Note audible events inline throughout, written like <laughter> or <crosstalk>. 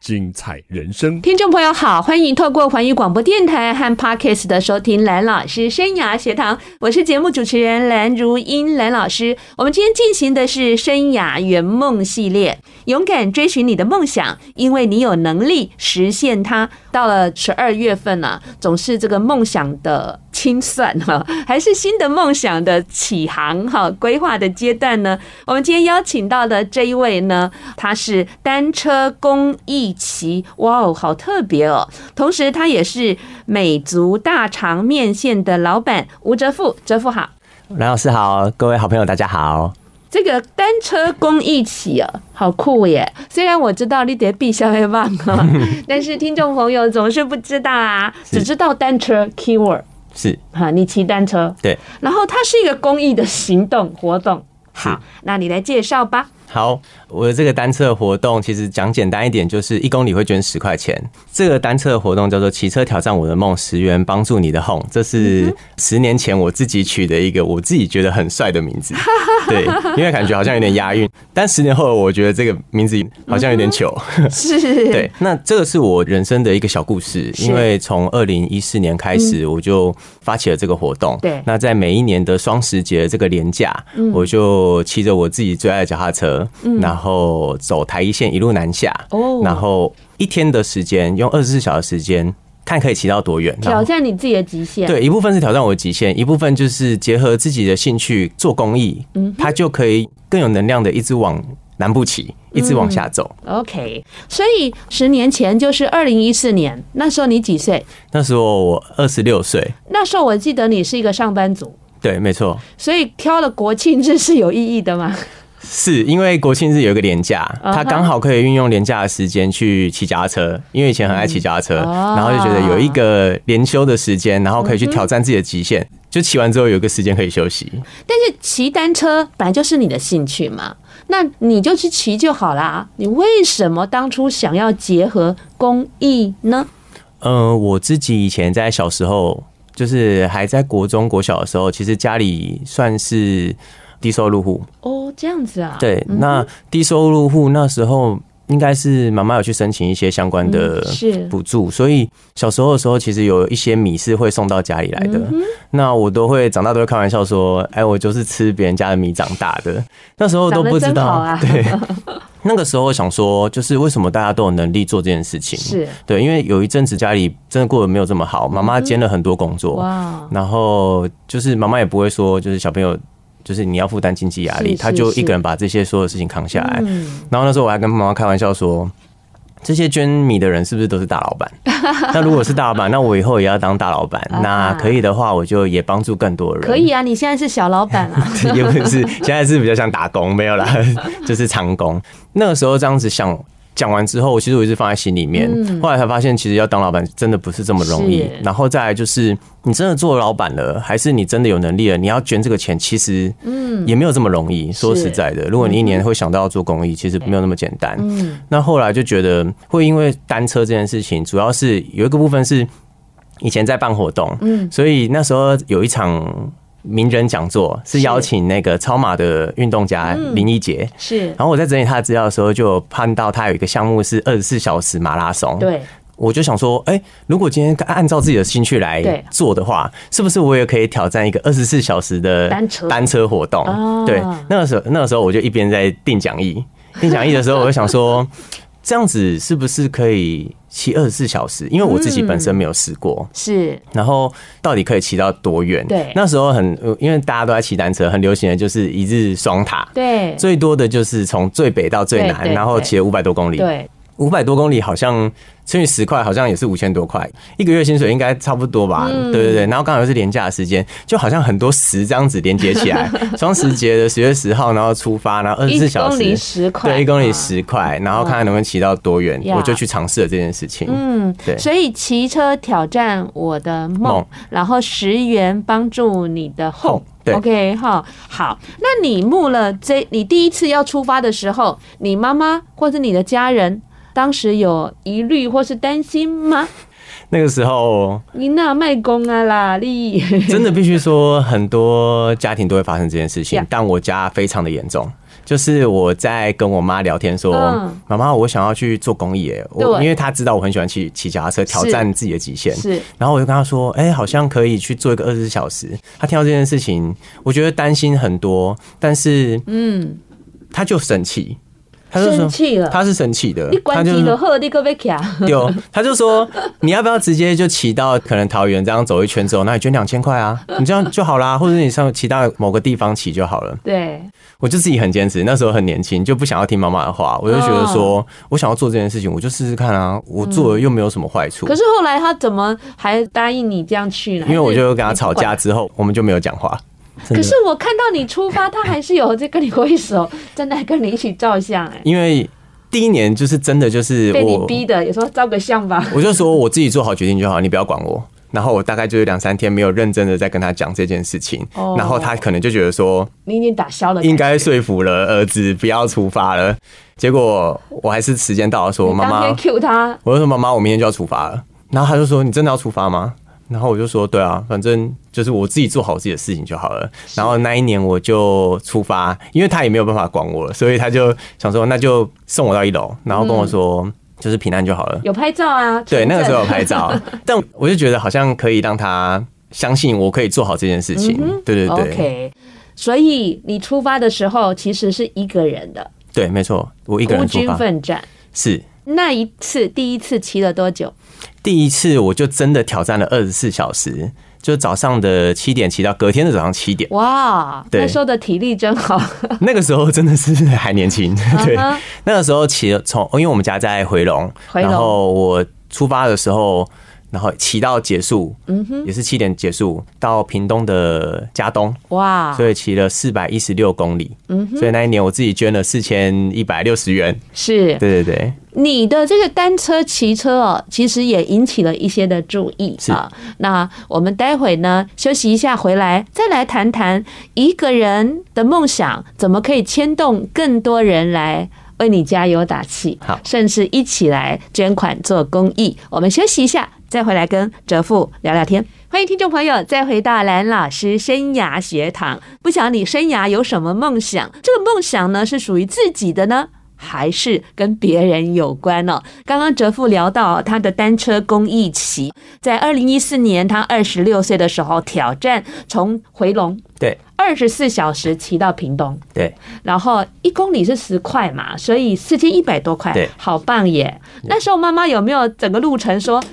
精彩人生。听众朋友好，欢迎透过环宇广播电台和 Podcast 的收听蓝老师生涯学堂，我是节目主持人蓝如英蓝老师。我们今天进行的是生涯圆梦系列，勇敢追寻你的梦想，因为你有能力实现它。到了十二月份呢、啊，总是这个梦想的清算哈，还是新的梦想的起航哈，规划的阶段呢？我们今天邀请到的这一位呢，他是单车公益骑，哇哦，好特别哦！同时，他也是美足大肠面线的老板吴哲富，哲富好，蓝老师好，各位好朋友大家好。这个单车公益骑啊，好酷耶！虽然我知道你得必消会忘啊，<laughs> 但是听众朋友总是不知道啊，只知道单车 keyword 是。哈，你骑单车。对，然后它是一个公益的行动活动，好，那你来介绍吧。好，我的这个单车活动其实讲简单一点，就是一公里会捐十块钱。这个单车的活动叫做“骑车挑战我的梦”，十元帮助你的 home。这是十年前我自己取的一个我自己觉得很帅的名字，<laughs> 对，因为感觉好像有点押韵。但十年后，我觉得这个名字好像有点糗。<laughs> 是，<laughs> 对。那这个是我人生的一个小故事，因为从二零一四年开始，我就发起了这个活动。对。那在每一年的双十节这个连假，我就骑着我自己最爱的脚踏车。然后走台一线一路南下，哦然后一天的时间用二十四小时时间看可以骑到多远，挑战你自己的极限。对，一部分是挑战我的极限，一部分就是结合自己的兴趣做公益，嗯，他就可以更有能量的一直往南部骑，一直往下走。OK，所以十年前就是二零一四年，那时候你几岁？那时候我二十六岁。那时候我记得你是一个上班族，对，没错。所以挑了国庆日是有意义的吗？是因为国庆日有一个连假，他刚好可以运用连假的时间去骑脚踏车，因为以前很爱骑脚踏车，然后就觉得有一个连休的时间，然后可以去挑战自己的极限，就骑完之后有个时间可以休息。但是骑单车本来就是你的兴趣嘛，那你就去骑就好啦。你为什么当初想要结合公益呢？呃，我自己以前在小时候，就是还在国中、国小的时候，其实家里算是。低收入户哦，这样子啊？对，那低收入户那时候应该是妈妈有去申请一些相关的补助，所以小时候的时候其实有一些米是会送到家里来的。那我都会长大都会开玩笑说：“哎，我就是吃别人家的米长大的。<laughs> ”那时候都不知道，对。<laughs> 那个时候想说，就是为什么大家都有能力做这件事情？是对，因为有一阵子家里真的过得没有这么好，妈妈兼了很多工作，哇，然后就是妈妈也不会说，就是小朋友。就是你要负担经济压力，他就一个人把这些所有事情扛下来。然后那时候我还跟妈妈开玩笑说，这些捐米的人是不是都是大老板？<laughs> 那如果是大老板，那我以后也要当大老板。<laughs> 那可以的话，我就也帮助更多人。可以啊，你现在是小老板啊？<laughs> 也不是，现在是比较像打工，没有啦，就是长工。那个时候这样子想。讲完之后，其实我一直放在心里面。后来才发现，其实要当老板真的不是这么容易。然后再来就是，你真的做老板了，还是你真的有能力了？你要捐这个钱，其实嗯也没有这么容易。说实在的，如果你一年会想到要做公益，其实没有那么简单。那后来就觉得，会因为单车这件事情，主要是有一个部分是以前在办活动，嗯，所以那时候有一场。名人讲座是邀请那个超马的运动家林一杰，是。然后我在整理他的资料的时候，就有看到他有一个项目是二十四小时马拉松。对，我就想说，哎，如果今天按照自己的兴趣来做的话，是不是我也可以挑战一个二十四小时的单车单车活动？对，那个时候那个时候我就一边在订讲义，订讲义的时候，我就想说。<laughs> 这样子是不是可以骑二十四小时？因为我自己本身没有试过，是。然后到底可以骑到多远？对，那时候很，因为大家都在骑单车，很流行的就是一日双塔，对，最多的就是从最北到最南，然后骑了五百多公里，对。五百多公里好像乘以十块，好像也是五千多块，一个月薪水应该差不多吧？对对对。然后刚好又是廉价的时间，就好像很多十这样子连接起来。<laughs> 双十节的十月十号，然后出发，然后二十四小时，一公里十块，对，一公里十块，然后看看能不能骑到多远，我就去尝试了这件事情。嗯，对。所以骑车挑战我的梦，然后十元帮助你的。对，OK 哈，好。那你募了这，你第一次要出发的时候，你妈妈或者你的家人？当时有疑虑或是担心吗？<laughs> 那个时候你那卖公啊啦，你 <laughs> 真的必须说，很多家庭都会发生这件事情，但我家非常的严重。就是我在跟我妈聊天说，妈妈，我想要去做公益，哎，我因为她知道我很喜欢骑骑脚踏车，挑战自己的极限。是，然后我就跟她说，哎，好像可以去做一个二十四小时。她听到这件事情，我觉得担心很多，但是，嗯，她就生气。他就生气了，他是生气的。你关机了后，你可别卡。<laughs> 有，他就说，你要不要直接就骑到可能桃园这样走一圈之后，那你捐两千块啊，<laughs> 你这样就好啦，或者你上骑到某个地方骑就好了。对，我就自己很坚持，那时候很年轻，就不想要听妈妈的话，我就觉得说我想要做这件事情，我就试试看啊，我做了又没有什么坏处。可是后来他怎么还答应你这样去呢？因为我就跟他吵架之后，我们就没有讲话。可是我看到你出发，他还是有在跟你挥手，<laughs> 真的跟你一起照相哎。因为第一年就是真的就是被你逼的，有时候照个相吧。<laughs> 我就说我自己做好决定就好，你不要管我。然后我大概就是两三天没有认真的在跟他讲这件事情，然后他可能就觉得说你已经打消了，应该说服了儿子不要出发了。结果我还是时间到了，说妈妈 Q 他，我就说妈妈，我明天就要出发了。然后他就说你真的要出发吗？然后我就说，对啊，反正就是我自己做好自己的事情就好了。然后那一年我就出发，因为他也没有办法管我了，所以他就想说，那就送我到一楼，然后跟我说，就是平安就好了。有拍照啊？对，那个时候有拍照，<laughs> 但我就觉得好像可以让他相信我可以做好这件事情。对对对。OK，所以你出发的时候其实是一个人的。对，没错，我一个人。孤军奋战。是。那一次，第一次骑了多久？第一次我就真的挑战了二十四小时，就早上的七点骑到隔天的早上七点。哇，那时候的体力真好。<laughs> 那个时候真的是还年轻，<laughs> 对。那个时候骑从，因为我们家在回龙，然后我出发的时候。然后骑到结束，嗯哼，也是七点结束，到屏东的佳东，哇，所以骑了四百一十六公里，嗯哼，所以那一年我自己捐了四千一百六十元，是，对对对。你的这个单车骑车哦，其实也引起了一些的注意啊。那我们待会呢休息一下，回来再来谈谈一个人的梦想怎么可以牵动更多人来。为你加油打气，好，甚至一起来捐款做公益。我们休息一下，再回来跟哲富聊聊天。欢迎听众朋友再回到蓝老师生涯学堂。不晓得你生涯有什么梦想？这个梦想呢，是属于自己的呢，还是跟别人有关呢？刚刚哲父聊到他的单车公益骑，在二零一四年他二十六岁的时候挑战从回龙对。二十四小时骑到屏东，对，然后一公里是十块嘛，所以四千一百多块，对，好棒耶！那时候妈妈有没有整个路程说到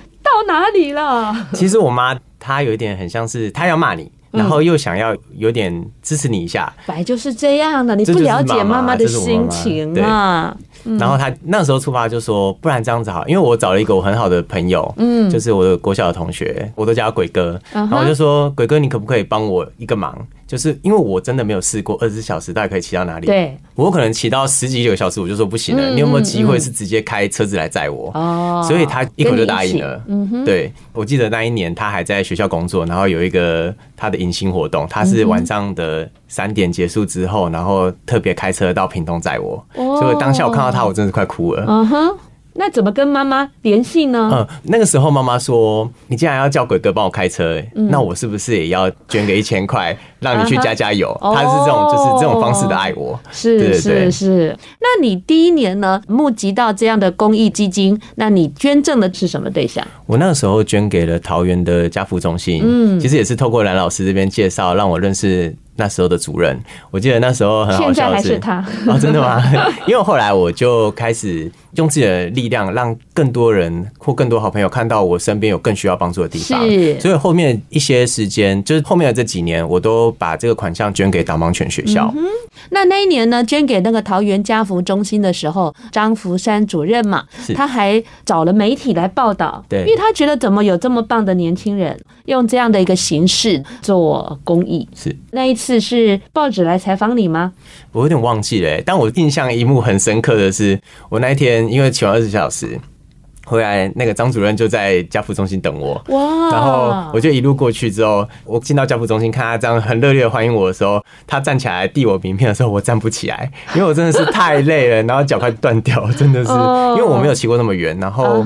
哪里了？<laughs> 其实我妈她有一点很像是她要骂你，然后又想要有点支持你一下，本来就是这样的，你不了解妈妈的心情啊。然后他那时候出发就说，不然这样子好，因为我找了一个我很好的朋友，嗯，就是我的国小的同学，我都叫他鬼哥，然后我就说，鬼哥，你可不可以帮我一个忙？就是因为我真的没有试过二十四小时大概可以骑到哪里，对，我可能骑到十几个小时，我就说不行了。你有没有机会是直接开车子来载我？哦，所以他一口就答应了。嗯哼，对，我记得那一年他还在学校工作，然后有一个他的迎新活动，他是晚上的三点结束之后，然后特别开车到屏东载我，所以当下我看到他，我真的是快哭了。嗯哼。那怎么跟妈妈联系呢？嗯，那个时候妈妈说：“你既然要叫鬼哥帮我开车，嗯，那我是不是也要捐个一千块，让你去加加油？”他是这种，就是这种方式的爱我。是是是。那你第一年呢，募集到这样的公益基金，那你捐赠的是什么对象？我那个时候捐给了桃园的家福中心。嗯，其实也是透过蓝老师这边介绍，让我认识。那时候的主任，我记得那时候很好笑的是，现在还是他 <laughs> 哦，真的吗？<laughs> 因为后来我就开始用自己的力量，让更多人或更多好朋友看到我身边有更需要帮助的地方。是，所以后面一些时间，就是后面的这几年，我都把这个款项捐给导盲犬学校。嗯。那那一年呢，捐给那个桃园家福中心的时候，张福山主任嘛，他还找了媒体来报道，对，因为他觉得怎么有这么棒的年轻人用这样的一个形式做公益。是那一次。次是报纸来采访你吗？我有点忘记了，但我印象一幕很深刻的是，我那一天因为骑完二十小时回来，那个张主任就在家福中心等我。哇！然后我就一路过去之后，我进到家福中心，看他这样很热烈的欢迎我的时候，他站起来递我名片的时候，我站不起来，<laughs> 因为我真的是太累了，然后脚快断掉，真的是，因为我没有骑过那么远，然后。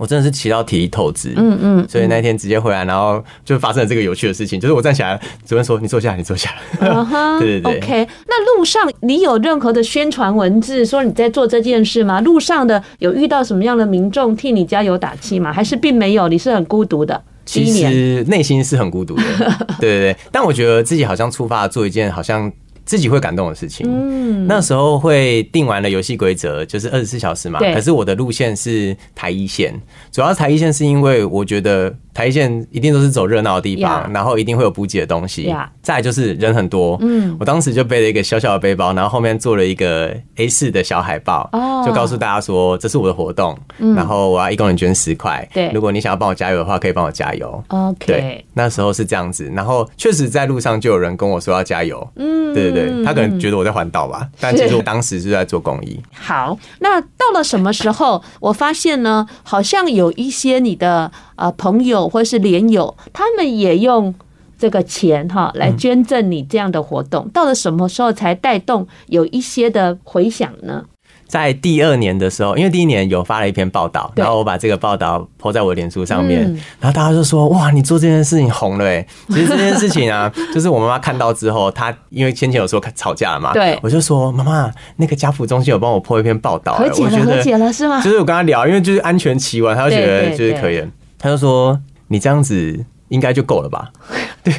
我真的是骑到体力透支，嗯嗯，所以那天直接回来，然后就发生了这个有趣的事情，就是我站起来，主任说：“你坐下，你坐下。” <laughs> 对对对。OK，那路上你有任何的宣传文字说你在做这件事吗？路上的有遇到什么样的民众替你加油打气吗？还是并没有？你是很孤独的？其实内心是很孤独的，对对对。但我觉得自己好像出发做一件好像。自己会感动的事情。嗯，那时候会定完了游戏规则，就是二十四小时嘛。对。可是我的路线是台一线，主要台一线是因为我觉得。台一线一定都是走热闹的地方，yeah. 然后一定会有补给的东西。Yeah. 再来就是人很多，嗯，我当时就背了一个小小的背包，然后后面做了一个 A 四的小海报，oh. 就告诉大家说这是我的活动，嗯、然后我要一公里捐十块。对，如果你想要帮我加油的话，可以帮我加油。OK，对，那时候是这样子，然后确实在路上就有人跟我说要加油。嗯，对对对，他可能觉得我在环岛吧，但其实我当时是在做公益。好，那到了什么时候，我发现呢，好像有一些你的。呃，朋友或是连友，他们也用这个钱哈来捐赠你这样的活动，到了什么时候才带动有一些的回响呢？在第二年的时候，因为第一年有发了一篇报道，然后我把这个报道 po 在我的脸书上面，然后大家就说：“哇，你做这件事情红了哎！”其实这件事情啊，<laughs> 就是我妈妈看到之后，她因为先前有说吵架了嘛，对，我就说：“妈妈，那个家扶中心有帮我 po 一篇报道，和解了，和解了是吗？”就是我跟她聊，因为就是安全期完，她就觉得就是可以。她就说：“你这样子应该就够了吧？” <laughs> 对，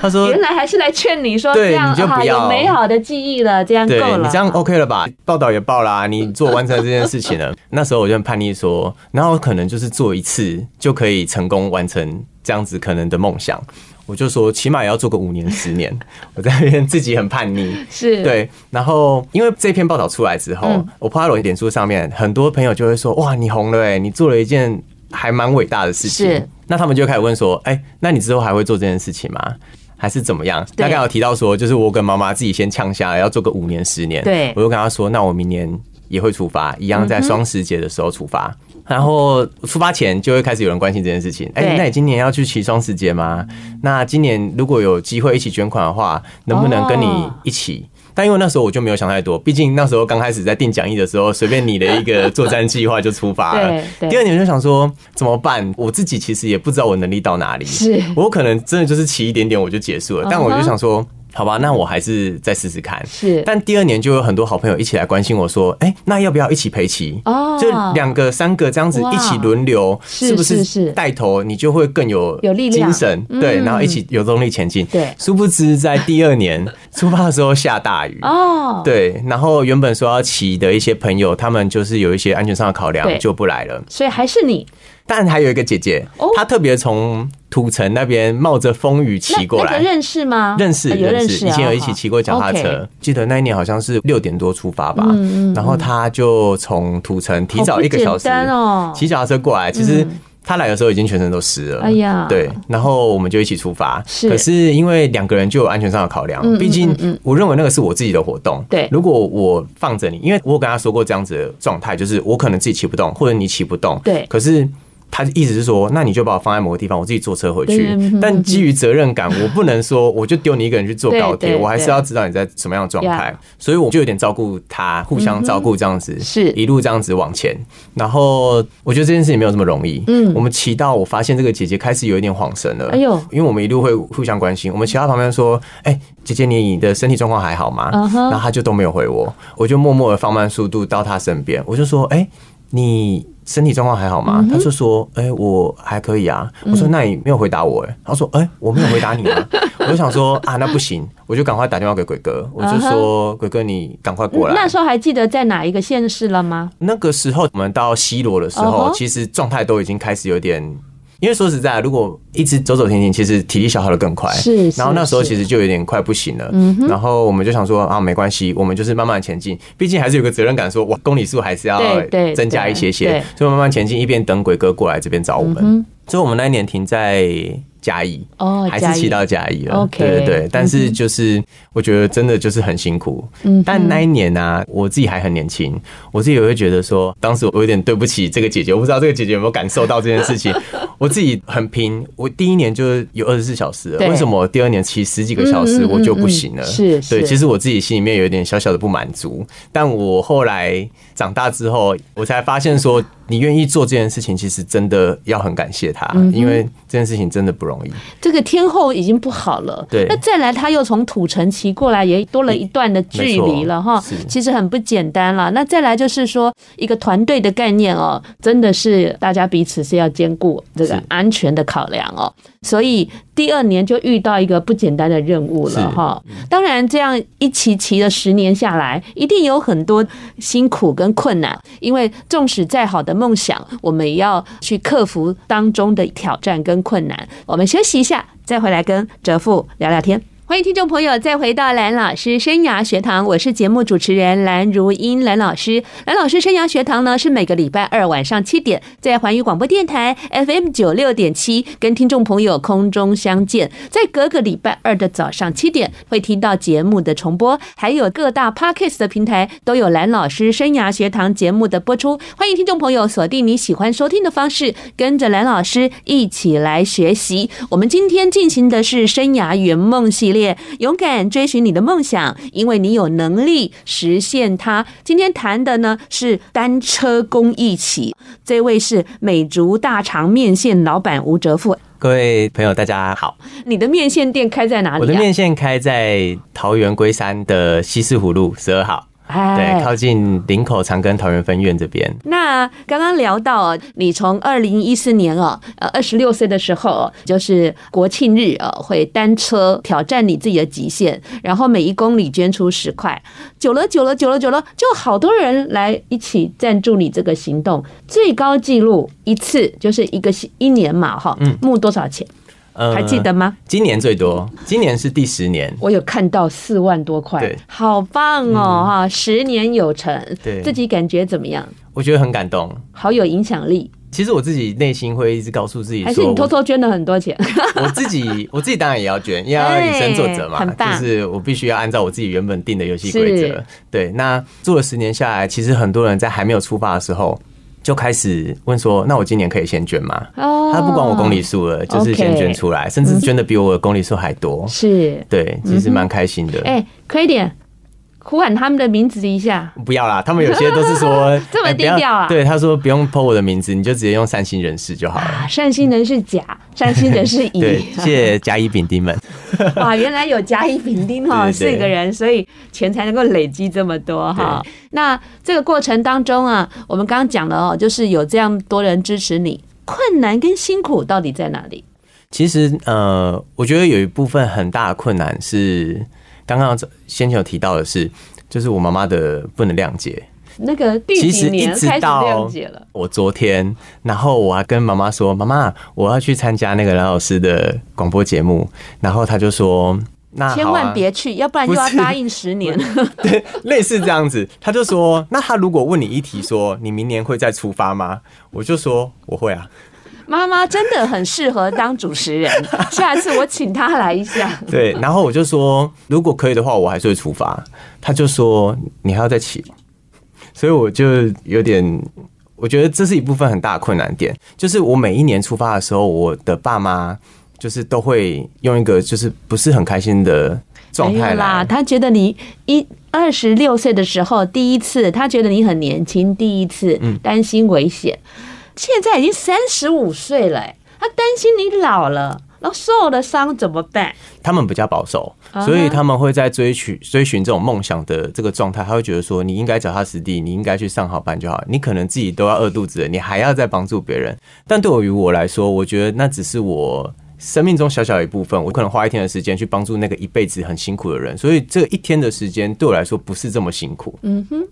他说：“原来还是来劝你说，这样你就不要有美好的记忆了，这样够了，你这样 OK 了吧？报道也报啦，你做完成这件事情了。<laughs> 那时候我就很叛逆说，然后可能就是做一次就可以成功完成这样子可能的梦想。我就说，起码也要做个五年、十年。<laughs> 我在那边自己很叛逆，是对。然后因为这篇报道出来之后，我 po 在我脸书上面，很多朋友就会说：哇，你红了哎，你做了一件。”还蛮伟大的事情，是。那他们就开始问说：“哎、欸，那你之后还会做这件事情吗？还是怎么样？”大概有提到说，就是我跟妈妈自己先呛下来，要做个五年、十年。对，我就跟他说：“那我明年也会出发，一样在双十节的时候出发。嗯”然后出发前就会开始有人关心这件事情。哎、欸，那你今年要去骑双十节吗？那今年如果有机会一起捐款的话，能不能跟你一起？哦但因为那时候我就没有想太多，毕竟那时候刚开始在定讲义的时候，随便拟的一个作战计划就出发了。第二年就想说怎么办？我自己其实也不知道我能力到哪里，是我可能真的就是骑一点点我就结束了。但我就想说。好吧，那我还是再试试看。是，但第二年就有很多好朋友一起来关心我说：“哎、欸，那要不要一起陪骑？哦，就两个、三个这样子一起轮流，是不是？是带头你就会更有有力量、精神，对，然后一起有动力前进。对，殊不知在第二年 <laughs> 出发的时候下大雨哦，对，然后原本说要骑的一些朋友，他们就是有一些安全上的考量，就不来了。所以还是你。但还有一个姐姐，她特别从土城那边冒着风雨骑过来。认识吗？认识，认识。以前有一起骑过脚踏车。记得那一年好像是六点多出发吧。然后她就从土城提早一个小时骑脚踏车过来。其实她来的时候已经全身都湿了。哎呀，对。然后我们就一起出发。可是因为两个人就有安全上的考量，毕竟我认为那个是我自己的活动。对。如果我放着你，因为我有跟她说过这样子的状态，就是我可能自己骑不动，或者你骑不动。对。可是。他的意思是说，那你就把我放在某个地方，我自己坐车回去。但基于责任感，<laughs> 我不能说我就丢你一个人去坐高铁，我还是要知道你在什么样的状态。所以我就有点照顾他，互相照顾这样子，是一路这样子往前。然后我觉得这件事情没有这么容易。嗯，我们骑到我发现这个姐姐开始有一点恍神了。哎呦，因为我们一路会互相关心。我们骑到旁边说：“哎，姐姐，你的身体状况还好吗？”然后他就都没有回我，我就默默的放慢速度到他身边，我就说：“哎，你。”身体状况还好吗？他就说：“哎、欸，我还可以啊。”我说：“那你没有回答我。”哎，他说：“哎、欸，我没有回答你啊。<laughs> ”我就想说：“啊，那不行，我就赶快打电话给鬼哥。”我就说：“鬼哥，你赶快过来。”那时候还记得在哪一个县市了吗？那个时候我们到西罗的时候，其实状态都已经开始有点。因为说实在，如果一直走走停停，其实体力消耗的更快。是，然后那时候其实就有点快不行了。嗯，然后我们就想说啊，没关系，我们就是慢慢前进。毕竟还是有个责任感，说哇，公里数还是要增加一些些，所以慢慢前进，一边等鬼哥过来这边找我们。所以，我们那一年停在。嘉义哦，还是骑到嘉义了。对对对，但是就是我觉得真的就是很辛苦。嗯，但那一年呢、啊，我自己还很年轻，我自己也会觉得说，当时我有点对不起这个姐姐。我不知道这个姐姐有没有感受到这件事情。<laughs> 我自己很拼，我第一年就有二十四小时了，为什么第二年骑十几个小时我就不行了？是，对，其实我自己心里面有一点小小的不满足。但我后来长大之后，我才发现说。你愿意做这件事情，其实真的要很感谢他，嗯、因为这件事情真的不容易。这个天后已经不好了，对，那再来他又从土城骑过来，也多了一段的距离了哈，其实很不简单了。那再来就是说一个团队的概念哦，真的是大家彼此是要兼顾这个安全的考量哦，所以第二年就遇到一个不简单的任务了哈。当然这样一骑骑了十年下来，一定有很多辛苦跟困难，因为纵使再好的梦想，我们也要去克服当中的挑战跟困难。我们休息一下，再回来跟哲父聊聊天。欢迎听众朋友再回到蓝老师生涯学堂，我是节目主持人蓝如英蓝老师。蓝老师生涯学堂呢是每个礼拜二晚上七点在环宇广播电台 FM 九六点七跟听众朋友空中相见，在隔个礼拜二的早上七点会听到节目的重播，还有各大 Podcast 的平台都有蓝老师生涯学堂节目的播出。欢迎听众朋友锁定你喜欢收听的方式，跟着蓝老师一起来学习。我们今天进行的是生涯圆梦系列。勇敢追寻你的梦想，因为你有能力实现它。今天谈的呢是单车公益起，这位是美竹大肠面线老板吴哲富。各位朋友，大家好。你的面线店开在哪里啊？我的面线开在桃园龟山的西四湖路十二号。对，靠近林口长庚桃园分院这边。那刚刚聊到，你从二零一四年哦，呃，二十六岁的时候，就是国庆日哦，会单车挑战你自己的极限，然后每一公里捐出十块。久了，久了，久了，久了，就好多人来一起赞助你这个行动。最高纪录一次就是一个一年嘛，哈，嗯，募多少钱？还记得吗？今年最多，今年是第十年，我有看到四万多块，对，好棒哦哈！嗯、十年有成，对，自己感觉怎么样？我觉得很感动，好有影响力。其实我自己内心会一直告诉自己说，还是你偷偷捐了很多钱？<laughs> 我自己，我自己当然也要捐，<laughs> 因为要以身作则嘛，就是我必须要按照我自己原本定的游戏规则。对，那做了十年下来，其实很多人在还没有出发的时候。就开始问说：“那我今年可以先捐吗？”他不管我公里数了，就是先捐出来，甚至捐的比我的公里数还多。是，对，其实蛮开心的。哎，可以点呼喊他们的名字一下。不要啦，他们有些都是说 <laughs> 这么低调啊。对，他说不用 po 我的名字，你就直接用善心人士就好了。善心人士甲，善心人士乙。<laughs> 对，谢谢甲乙丙丁们。<laughs> 哇，原来有甲乙丙丁哈四个人，所以钱才能够累积这么多哈。那这个过程当中啊，我们刚刚讲了哦，就是有这样多人支持你，困难跟辛苦到底在哪里？其实呃，我觉得有一部分很大的困难是刚刚先前有提到的是，就是我妈妈的不能谅解。那个第几年开始谅解了？我昨天，然后我还跟妈妈说：“妈妈，我要去参加那个蓝老师的广播节目。”然后她就说。那、啊、千万别去，要不然又要答应十年。<laughs> 对，类似这样子，他就说：“那他如果问你一题，说你明年会再出发吗？”我就说：“我会啊。”妈妈真的很适合当主持人，<laughs> 下次我请她来一下。对，然后我就说：“如果可以的话，我还是会出发。”他就说：“你还要再起。”所以我就有点，我觉得这是一部分很大的困难点，就是我每一年出发的时候，我的爸妈。就是都会用一个就是不是很开心的状态啦。他觉得你一二十六岁的时候第一次，他觉得你很年轻，第一次担心危险。现在已经三十五岁了，他担心你老了，然后受了伤怎么办？他们比较保守，所以他们会在追寻追寻这种梦想的这个状态。他会觉得说，你应该脚踏实地，你应该去上好班就好。你可能自己都要饿肚子了，你还要再帮助别人。但对于我来说，我觉得那只是我。生命中小小的一部分，我可能花一天的时间去帮助那个一辈子很辛苦的人，所以这一天的时间对我来说不是这么辛苦。嗯哼。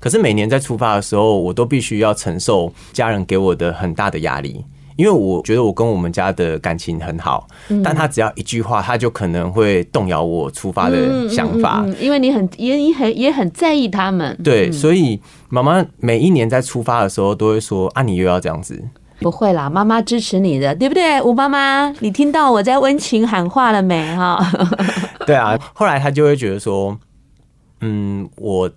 可是每年在出发的时候，我都必须要承受家人给我的很大的压力，因为我觉得我跟我们家的感情很好，但他只要一句话，他就可能会动摇我出发的想法。嗯，因为你很也你很也很在意他们。对，所以妈妈每一年在出发的时候都会说：“啊，你又要这样子。”不会啦，妈妈支持你的，对不对？吴妈妈，你听到我在温情喊话了没？哈，<laughs> 对啊。后来他就会觉得说，嗯，我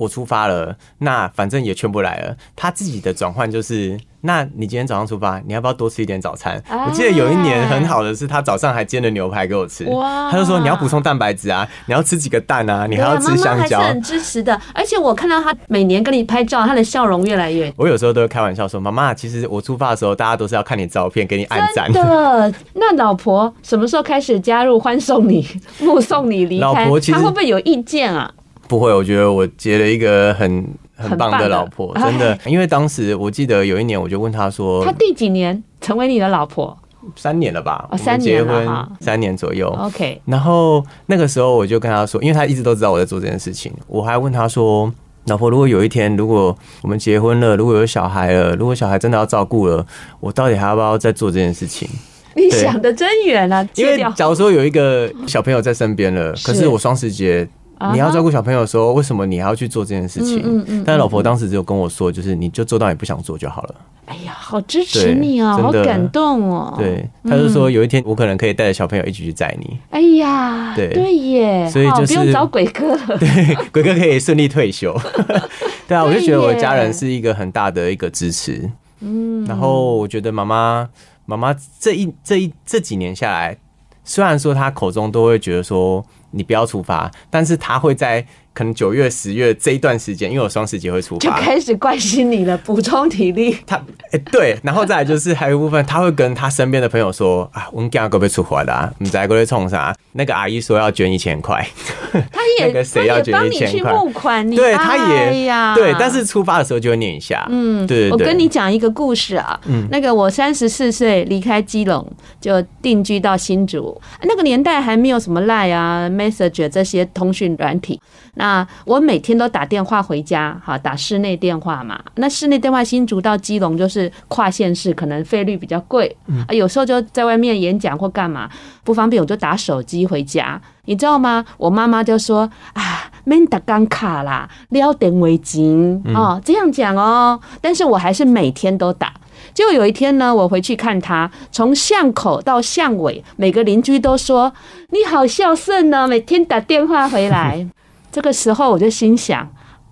我出发了，那反正也劝不来了。他自己的转换就是，那你今天早上出发，你要不要多吃一点早餐？哎、我记得有一年很好的是，他早上还煎了牛排给我吃。哇！他就说你要补充蛋白质啊，你要吃几个蛋啊，你还要吃香蕉。妈妈还是很支持的，而且我看到他每年跟你拍照，他的笑容越来越……我有时候都会开玩笑说，妈妈，其实我出发的时候，大家都是要看你照片，给你按赞的。那老婆什么时候开始加入欢送你、<laughs> 目送你离开？老婆其实他会不会有意见啊？不会，我觉得我结了一个很很棒的老婆，真的。<laughs> 因为当时我记得有一年，我就问他说：“他第几年成为你的老婆？”三年了吧？哦，三年了，结婚三年左右。OK。然后那个时候我就跟他说，因为他一直都知道我在做这件事情，我还问他说：“老婆，如果有一天，如果我们结婚了，如果有小孩了，如果小孩真的要照顾了，我到底还要不要再做这件事情？”你想的真远啊！因为假如说有一个小朋友在身边了，可是我双十节。你要照顾小朋友的时候，为什么你还要去做这件事情？嗯嗯。但是老婆当时只有跟我说，就是你就做到你不想做就好了。哎呀，好支持你哦，好感动哦。对，他就说有一天我可能可以带着小朋友一起去载你。哎呀，对对耶，所以就是不用找鬼哥了。<laughs> 对，鬼哥可以顺利退休。<laughs> 对啊，我就觉得我的家人是一个很大的一个支持。嗯。然后我觉得妈妈妈妈这一这一这几年下来，虽然说她口中都会觉得说。你不要处罚，但是他会在。可能九月、十月这一段时间，因为我双十节会出发，就开始关心你了，补充体力。<laughs> 他哎、欸，对，然后再来就是还有一部分，他会跟他身边的朋友说啊，我们今个被出发的、啊，你在过来冲啥？那个阿姨说要捐一千块，<laughs> 他也 <laughs> 那个谁要捐一千块？募款，对，他也呀，对，但是出发的时候就会念一下，嗯，对，对，对，我跟你讲一个故事啊，嗯，那个我三十四岁离开基隆，就定居到新竹，那个年代还没有什么 Line 啊、Message 这些通讯软体。那我每天都打电话回家，哈，打室内电话嘛。那室内电话新竹到基隆就是跨县市，可能费率比较贵，啊，有时候就在外面演讲或干嘛不方便，我就打手机回家，你知道吗？我妈妈就说啊，免打钢卡啦，聊电话钱哦，这样讲哦。但是我还是每天都打。结果有一天呢，我回去看他，从巷口到巷尾，每个邻居都说你好孝顺呢，每天打电话回来。这个时候我就心想，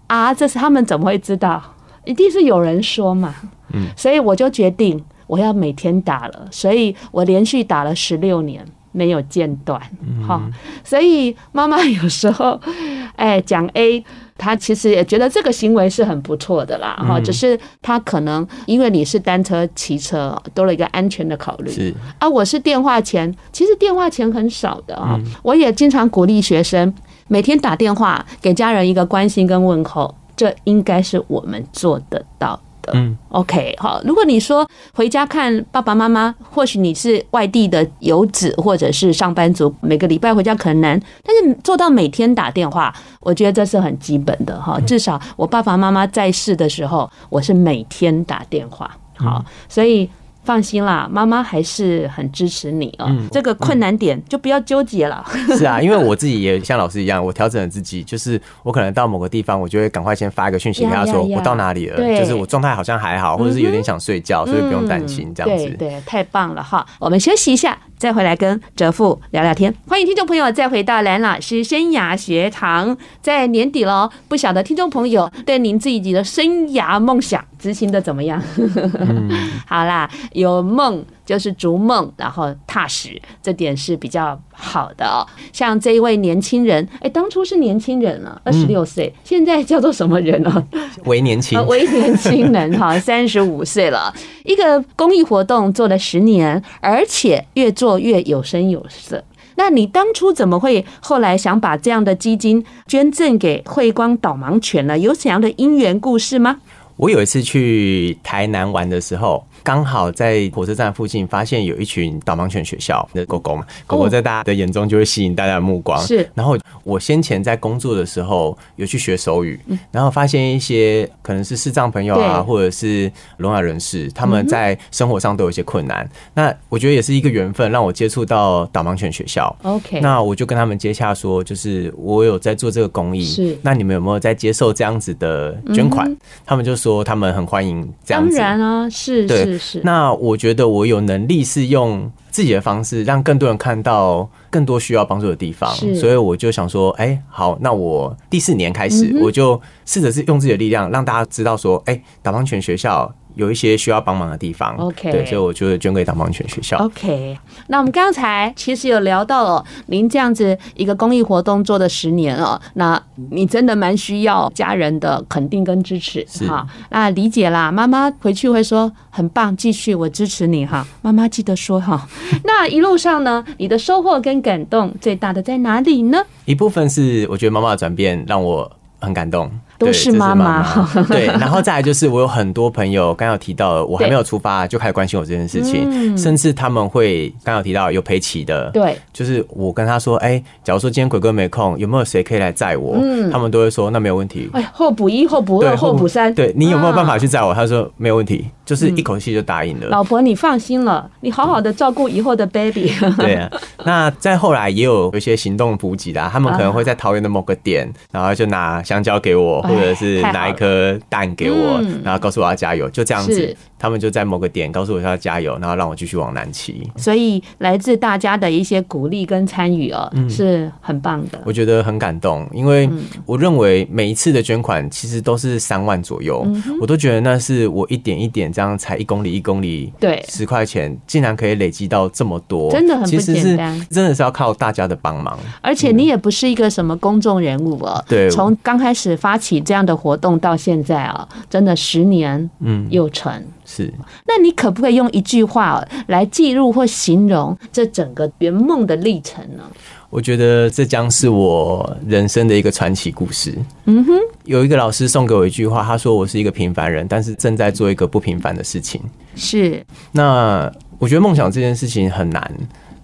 啊，这是他们怎么会知道？一定是有人说嘛。嗯，所以我就决定我要每天打了，所以我连续打了十六年没有间断。好，所以妈妈有时候，<laughs> 哎，讲 A，她其实也觉得这个行为是很不错的啦。哈，只是她可能因为你是单车骑车，多了一个安全的考虑。是啊，我是电话钱，其实电话钱很少的啊。我也经常鼓励学生。每天打电话给家人一个关心跟问候，这应该是我们做得到的。嗯，OK，好。如果你说回家看爸爸妈妈，或许你是外地的游子或者是上班族，每个礼拜回家可能难，但是做到每天打电话，我觉得这是很基本的哈。至少我爸爸妈妈在世的时候，我是每天打电话。好，所以。放心啦，妈妈还是很支持你啊。嗯、这个困难点就不要纠结了。是啊，因为我自己也像老师一样，我调整了自己，就是我可能到某个地方，我就会赶快先发一个讯息跟他说，我到哪里了，就是我状态好像还好，或者是有点想睡觉，所以不用担心这样子。对对，太棒了哈！我们休息一下，再回来跟哲父聊聊天。欢迎听众朋友再回到蓝老师生涯学堂，在年底喽，不晓得听众朋友对您自己的生涯梦想执行的怎么样？嗯、<laughs> 好啦。有梦就是逐梦，然后踏实，这点是比较好的哦。像这一位年轻人，哎，当初是年轻人了，二十六岁，现在叫做什么人呢？为年轻，<laughs> 为年轻人哈，<laughs> 三十五岁了。一个公益活动做了十年，而且越做越有声有色。那你当初怎么会后来想把这样的基金捐赠给慧光导盲犬呢？有怎样的因缘故事吗？我有一次去台南玩的时候。刚好在火车站附近发现有一群导盲犬学校的狗狗嘛，狗狗在大家的眼中就会吸引大家的目光。是，然后我先前在工作的时候有去学手语，然后发现一些可能是视障朋友啊，或者是聋哑人士，他们在生活上都有一些困难。那我觉得也是一个缘分，让我接触到导盲犬学校。OK，那我就跟他们接洽说，就是我有在做这个公益，是，那你们有没有在接受这样子的捐款？他们就说他们很欢迎这样子。当然啊，是，对。是是。那我觉得我有能力是用自己的方式，让更多人看到更多需要帮助的地方，所以我就想说，哎、欸，好，那我第四年开始，我就试着是用自己的力量，让大家知道说，哎、欸，导盲犬学校。有一些需要帮忙的地方，OK，对，所以我就捐给导盲犬学校。OK，那我们刚才其实有聊到哦，您这样子一个公益活动做了十年哦，那你真的蛮需要家人的肯定跟支持，哈。那理解啦，妈妈回去会说很棒，继续，我支持你哈。妈妈记得说哈。<laughs> 那一路上呢，你的收获跟感动最大的在哪里呢？一部分是我觉得妈妈的转变让我很感动。都是妈妈，<laughs> 对，然后再来就是我有很多朋友，刚刚有提到，我还没有出发就开始关心我这件事情，甚至他们会刚刚有提到有陪骑的，对，就是我跟他说，哎，假如说今天鬼哥没空，有没有谁可以来载我？他们都会说那没有问题。哎，候补一，候补二，候补三，对，你有没有办法去载我？他说没有问题，就是一口气就答应了。老婆，你放心了，你好好的照顾以后的 baby。对啊，那再后来也有一些行动补给的，他们可能会在桃园的某个点，然后就拿香蕉给我，或者是拿。一颗蛋给我，然后告诉我要加油，就这样子。他们就在某个点告诉我要加油，然后让我继续往南骑。所以来自大家的一些鼓励跟参与哦，是很棒的。我觉得很感动，因为我认为每一次的捐款其实都是三万左右，我都觉得那是我一点一点这样才一公里一公里，对，十块钱竟然可以累积到这么多，真的很不简单。真的是要靠大家的帮忙，而且你也不是一个什么公众人物哦。对，从刚开始发起这样的活动到现在啊，真的十年，嗯，有成。是，那你可不可以用一句话来记录或形容这整个圆梦的历程呢？我觉得这将是我人生的一个传奇故事。嗯哼，有一个老师送给我一句话，他说：“我是一个平凡人，但是正在做一个不平凡的事情。”是。那我觉得梦想这件事情很难，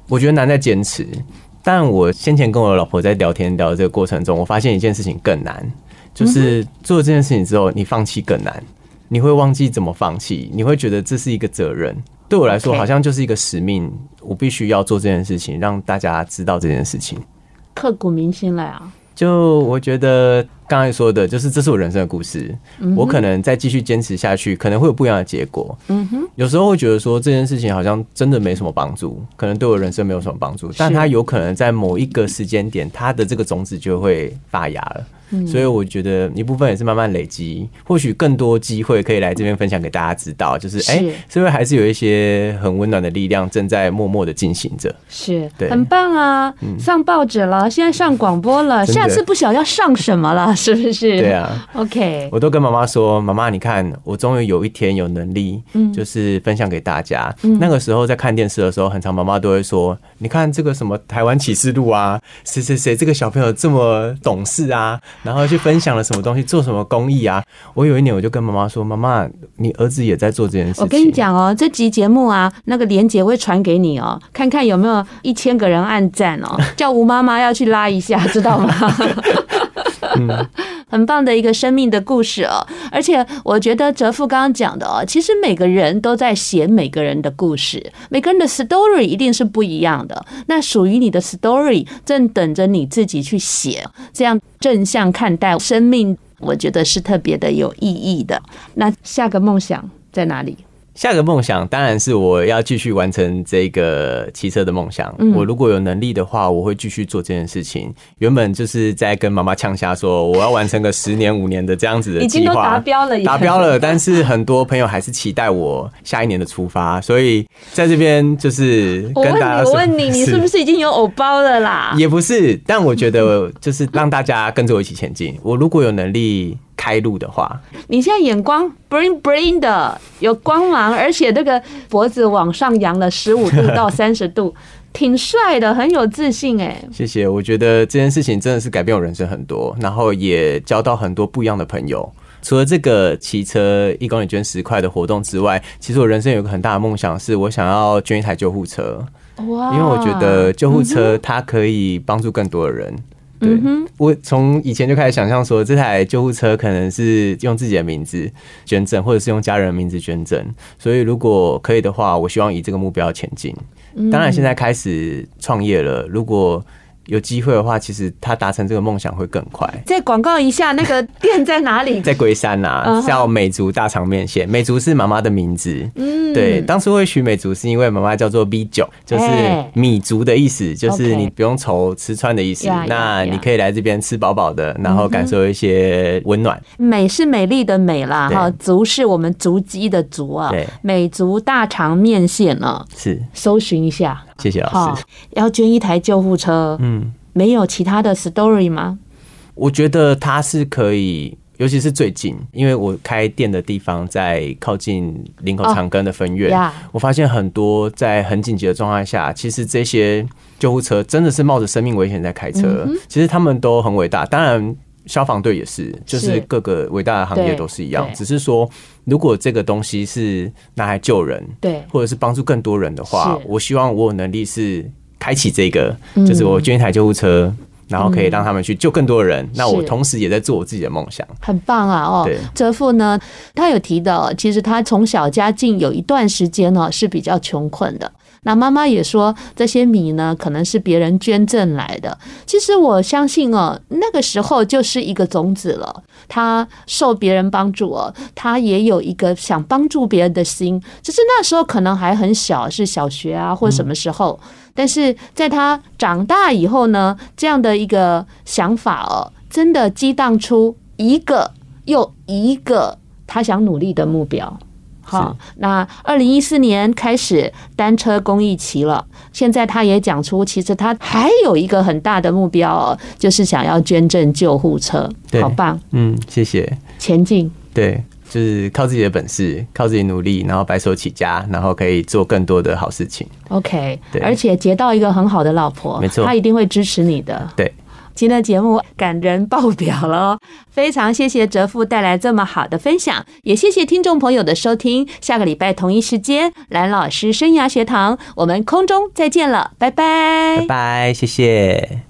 我觉得难在坚持。但我先前跟我老婆在聊天聊的这个过程中，我发现一件事情更难，就是做这件事情之后，你放弃更难。你会忘记怎么放弃，你会觉得这是一个责任。对我来说，好像就是一个使命，我必须要做这件事情，让大家知道这件事情，刻骨铭心了啊！就我觉得刚才说的，就是这是我人生的故事。我可能再继续坚持下去，可能会有不一样的结果。嗯哼，有时候会觉得说这件事情好像真的没什么帮助，可能对我人生没有什么帮助，但它有可能在某一个时间点，它的这个种子就会发芽了。所以我觉得一部分也是慢慢累积，或许更多机会可以来这边分享给大家知道，就是哎，是不是还是有一些很温暖的力量正在默默的进行着？是，对，很棒啊！上报纸了，现在上广播了，下次不晓得要上什么了，<laughs> 是不是？对啊，OK。我都跟妈妈说，妈妈，你看，我终于有一天有能力，就是分享给大家。那个时候在看电视的时候，很常妈妈都会说，你看这个什么台湾启示录啊，谁谁谁这个小朋友这么懂事啊。然后去分享了什么东西，做什么公益啊？我有一年我就跟妈妈说：“妈妈，你儿子也在做这件事情。”我跟你讲哦，这集节目啊，那个连结会传给你哦，看看有没有一千个人按赞哦，<laughs> 叫吴妈妈要去拉一下，知道吗？<laughs> 很棒的一个生命的故事哦，而且我觉得哲父刚刚讲的哦，其实每个人都在写每个人的故事，每个人的 story 一定是不一样的。那属于你的 story 正等着你自己去写，这样正向看待生命，我觉得是特别的有意义的。那下个梦想在哪里？下个梦想当然是我要继续完成这个骑车的梦想。我如果有能力的话，我会继续做这件事情。原本就是在跟妈妈呛下说，我要完成个十年五年的这样子的计划，已经都达标了，达标了。但是很多朋友还是期待我下一年的出发，所以在这边就是跟大家说，我问你，你是不是已经有偶包了啦？也不是，但我觉得就是让大家跟着我一起前进。我如果有能力。开路的话，你现在眼光 bling bling 的有光芒，而且那个脖子往上扬了十五度到三十度，<laughs> 挺帅的，很有自信哎。谢谢，我觉得这件事情真的是改变我人生很多，然后也交到很多不一样的朋友。除了这个骑车一公里捐十块的活动之外，其实我人生有个很大的梦想，是我想要捐一台救护车。哇！因为我觉得救护车它可以帮助更多的人。对，我从以前就开始想象说，这台救护车可能是用自己的名字捐赠，或者是用家人的名字捐赠。所以如果可以的话，我希望以这个目标前进。当然，现在开始创业了，如果有机会的话，其实他达成这个梦想会更快。再广告一下，那个店在哪里？<laughs> 在龟山呐，叫美竹大肠面线。美竹是妈妈的名字，嗯，对，当初会取美竹是因为妈妈叫做 B 九，就是米足的意思，就是你不用愁吃穿的意思。那你可以来这边吃饱饱的，然后感受一些温暖。美是美丽的美啦，哈，足是我们足迹的足啊。美竹大肠面线呢，是搜寻一下。谢谢老师。要捐一台救护车，嗯，没有其他的 story 吗？我觉得它是可以，尤其是最近，因为我开店的地方在靠近林口长庚的分院，哦、我发现很多在很紧急的状态下，其实这些救护车真的是冒着生命危险在开车，其实他们都很伟大。当然，消防队也是，就是各个伟大的行业都是一样，只是说。如果这个东西是拿来救人，对，或者是帮助更多人的话，我希望我有能力是开启这个，就是我捐一台救护车，然后可以让他们去救更多人。那我同时也在做我自己的梦想，很棒啊！哦，哲父呢，他有提到，其实他从小家境有一段时间呢是比较穷困的。那妈妈也说，这些米呢，可能是别人捐赠来的。其实我相信哦，那个时候就是一个种子了。他受别人帮助哦，他也有一个想帮助别人的心。只是那时候可能还很小，是小学啊，或什么时候。但是在他长大以后呢，这样的一个想法哦，真的激荡出一个又一个他想努力的目标。好，那二零一四年开始单车公益骑了，现在他也讲出，其实他还有一个很大的目标哦，就是想要捐赠救护车。好棒，嗯，谢谢。前进，对，就是靠自己的本事，靠自己努力，然后白手起家，然后可以做更多的好事情。OK，对，而且结到一个很好的老婆，没错，他一定会支持你的。对。今天的节目感人爆表了，非常谢谢哲父带来这么好的分享，也谢谢听众朋友的收听。下个礼拜同一时间，蓝老师生涯学堂，我们空中再见了，拜拜，拜拜，谢谢。